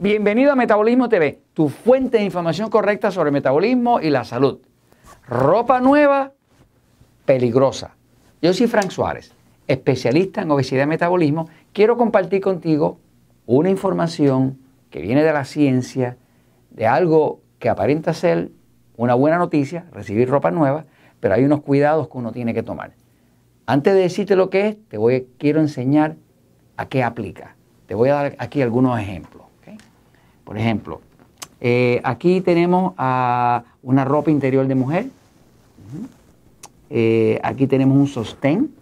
Bienvenido a Metabolismo TV, tu fuente de información correcta sobre metabolismo y la salud. Ropa nueva, peligrosa. Yo soy Frank Suárez, especialista en obesidad y metabolismo. Quiero compartir contigo una información que viene de la ciencia, de algo que aparenta ser una buena noticia, recibir ropa nueva, pero hay unos cuidados que uno tiene que tomar. Antes de decirte lo que es, te voy, quiero enseñar a qué aplica. Te voy a dar aquí algunos ejemplos. Por ejemplo, eh, aquí tenemos una ropa interior de mujer. Eh, aquí tenemos un sostén.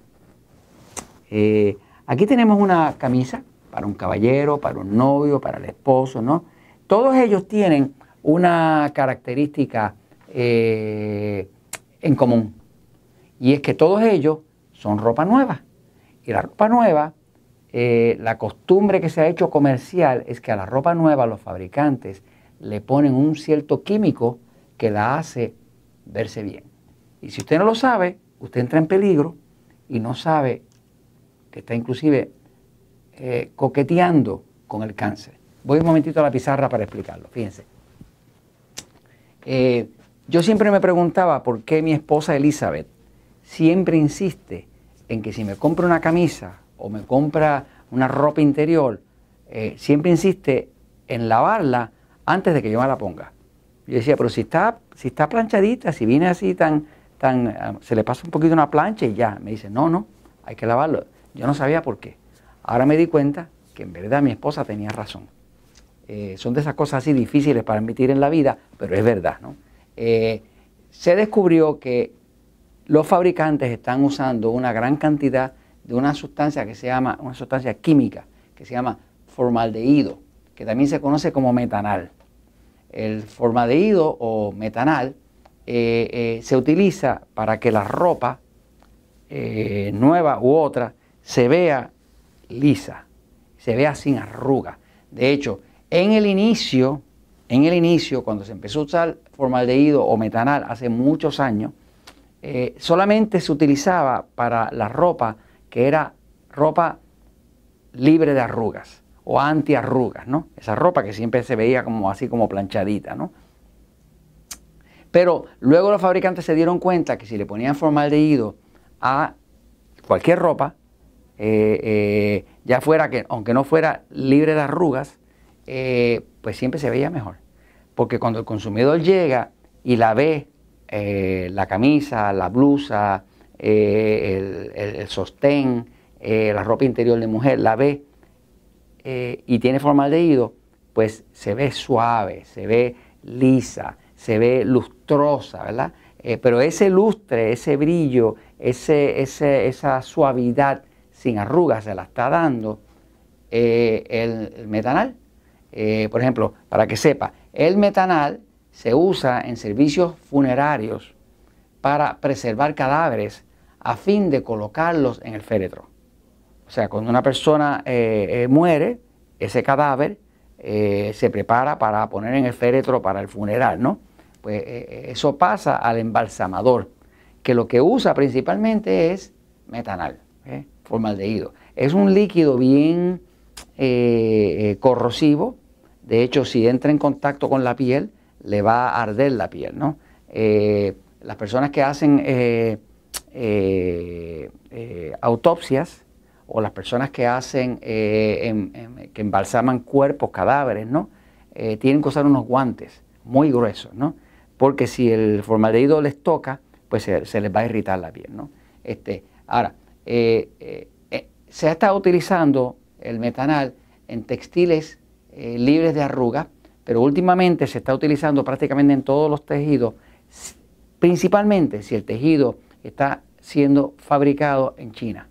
Eh, aquí tenemos una camisa para un caballero, para un novio, para el esposo, ¿no? Todos ellos tienen una característica en común. Y es que todos ellos son ropa nueva. Y la ropa nueva eh, la costumbre que se ha hecho comercial es que a la ropa nueva los fabricantes le ponen un cierto químico que la hace verse bien. Y si usted no lo sabe, usted entra en peligro y no sabe que está inclusive eh, coqueteando con el cáncer. Voy un momentito a la pizarra para explicarlo, fíjense. Eh, yo siempre me preguntaba por qué mi esposa Elizabeth siempre insiste en que si me compro una camisa o me compra una ropa interior, eh, siempre insiste en lavarla antes de que yo me la ponga. Yo decía, pero si está, si está planchadita, si viene así tan, tan, ah, se le pasa un poquito una plancha y ya. Me dice, no, no, hay que lavarlo. Yo no sabía por qué. Ahora me di cuenta que en verdad mi esposa tenía razón. Eh, son de esas cosas así difíciles para admitir en la vida, pero es verdad, ¿no? Eh, se descubrió que los fabricantes están usando una gran cantidad de una sustancia que se llama, una sustancia química que se llama formaldehído, que también se conoce como metanal. El formaldehído o metanal eh, eh, se utiliza para que la ropa eh, nueva u otra se vea lisa, se vea sin arruga. De hecho, en el inicio, en el inicio, cuando se empezó a usar formaldehído o metanal hace muchos años, solamente se utilizaba para la ropa era ropa libre de arrugas o antiarrugas, ¿no? Esa ropa que siempre se veía como así como planchadita, ¿no? Pero luego los fabricantes se dieron cuenta que si le ponían formaldehído a cualquier ropa, eh, eh, ya fuera que, aunque no fuera libre de arrugas, eh, pues siempre se veía mejor. Porque cuando el consumidor llega y la ve, la camisa, la blusa, eh, el, sostén, eh, la ropa interior de mujer, la ve eh, y tiene formaldehído, pues se ve suave, se ve lisa, se ve lustrosa, ¿verdad? pero ese lustre, ese brillo, ese, esa suavidad sin arrugas se la está dando el, metanal. por ejemplo, para que sepa, el metanal se usa en servicios funerarios para preservar cadáveres a fin de colocarlos en el féretro. O sea, cuando una persona eh, eh, muere, ese cadáver eh, se prepara para poner en el féretro para el funeral, ¿no? Pues eso pasa al embalsamador, que lo que usa principalmente es metanal, formaldehído. Es un líquido bien corrosivo, de hecho, si entra en contacto con la piel, le va a arder la piel, ¿no? Las personas que hacen eh, eh, autopsias o las personas que hacen, eh, que embalsaman cuerpos, cadáveres, ¿no? tienen que usar unos guantes muy gruesos, ¿no? Porque si el formaldehído les toca, pues se, les va a irritar la piel, ¿no? Este, ahora, se ha estado utilizando el metanal en textiles libres de arrugas, pero últimamente se está utilizando prácticamente en todos los tejidos, principalmente si el tejido está siendo fabricado en China.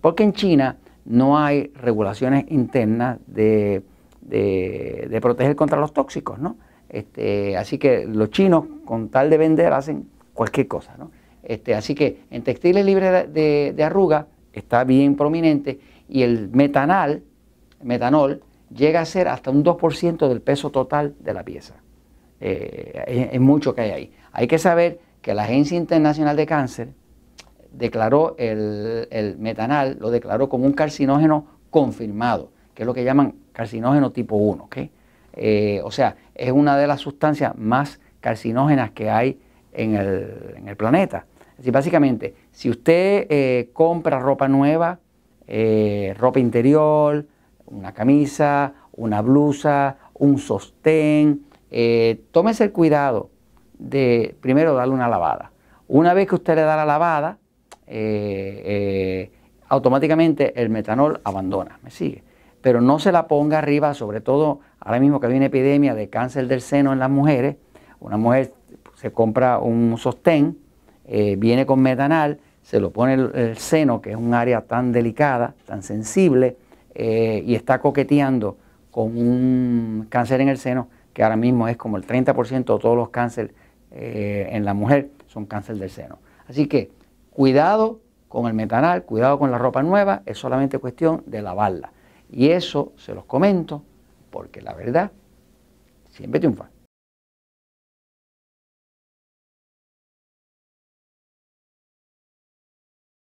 Porque en China no hay regulaciones internas de, proteger contra los tóxicos, ¿no? Este, así que los chinos, con tal de vender, hacen cualquier cosa, ¿no? Este, así que en textiles libres de, de arruga está bien prominente y el metanal, metanol, llega a ser hasta un 2% del peso total de la pieza. Eh, es, mucho que hay ahí. Hay que saber que la Agencia Internacional de Cáncer declaró el, metanal, lo declaró como un carcinógeno confirmado, que es lo que llaman carcinógeno tipo 1. Eh, o sea, es una de las sustancias más carcinógenas que hay en el, planeta. Así, básicamente, si usted eh, compra ropa nueva, ropa interior, una camisa, una blusa, un sostén, tómese el cuidado de primero darle una lavada. Una vez que usted le da la lavada, automáticamente el metanol abandona, ¿me sigue? Pero no se la ponga arriba, sobre todo ahora mismo que hay una epidemia de cáncer del seno en las mujeres, una mujer se compra un sostén, eh, viene con metanal, se lo pone el, seno, que es un área tan delicada, tan sensible, eh, y está coqueteando con un cáncer en el seno, que ahora mismo es como el 30% de todos los cánceres eh, en la mujer son cáncer del seno. Así que cuidado con el metanal, cuidado con la ropa nueva, es solamente cuestión de lavarla. Y eso se los comento porque la verdad siempre triunfa.